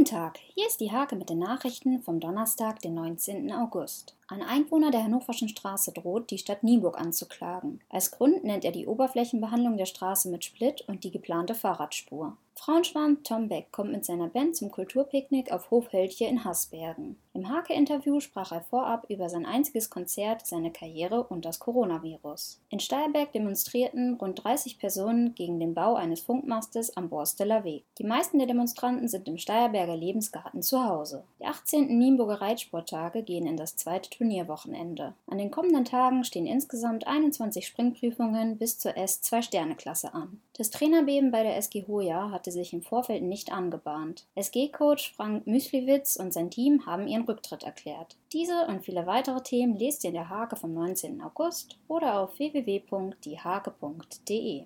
Guten Tag, hier ist die Hake mit den Nachrichten vom Donnerstag, den 19. August. Ein Einwohner der Hannoverschen Straße droht, die Stadt Nieburg anzuklagen. Als Grund nennt er die Oberflächenbehandlung der Straße mit Split und die geplante Fahrradspur. Frauenschwarm Tom Beck kommt mit seiner Band zum Kulturpicknick auf Hof Höltje in Hasbergen. Im Hake-Interview sprach er vorab über sein einziges Konzert, seine Karriere und das Coronavirus. In Steierberg demonstrierten rund 30 Personen gegen den Bau eines Funkmastes am Borsteler Weg. Die meisten der Demonstranten sind im Steierberger Lebensgarten zu Hause. Die 18. Nienburger Reitsporttage gehen in das zweite Turnierwochenende. An den kommenden Tagen stehen insgesamt 21 Springprüfungen bis zur S2-Sterne-Klasse an. Das Trainerbeben bei der SG Hoja hatte sich im Vorfeld nicht angebahnt. SG-Coach Frank Müsliwitz und sein Team haben ihren Rücktritt erklärt. Diese und viele weitere Themen lest ihr in der Hake vom 19. August oder auf www.diehake.de.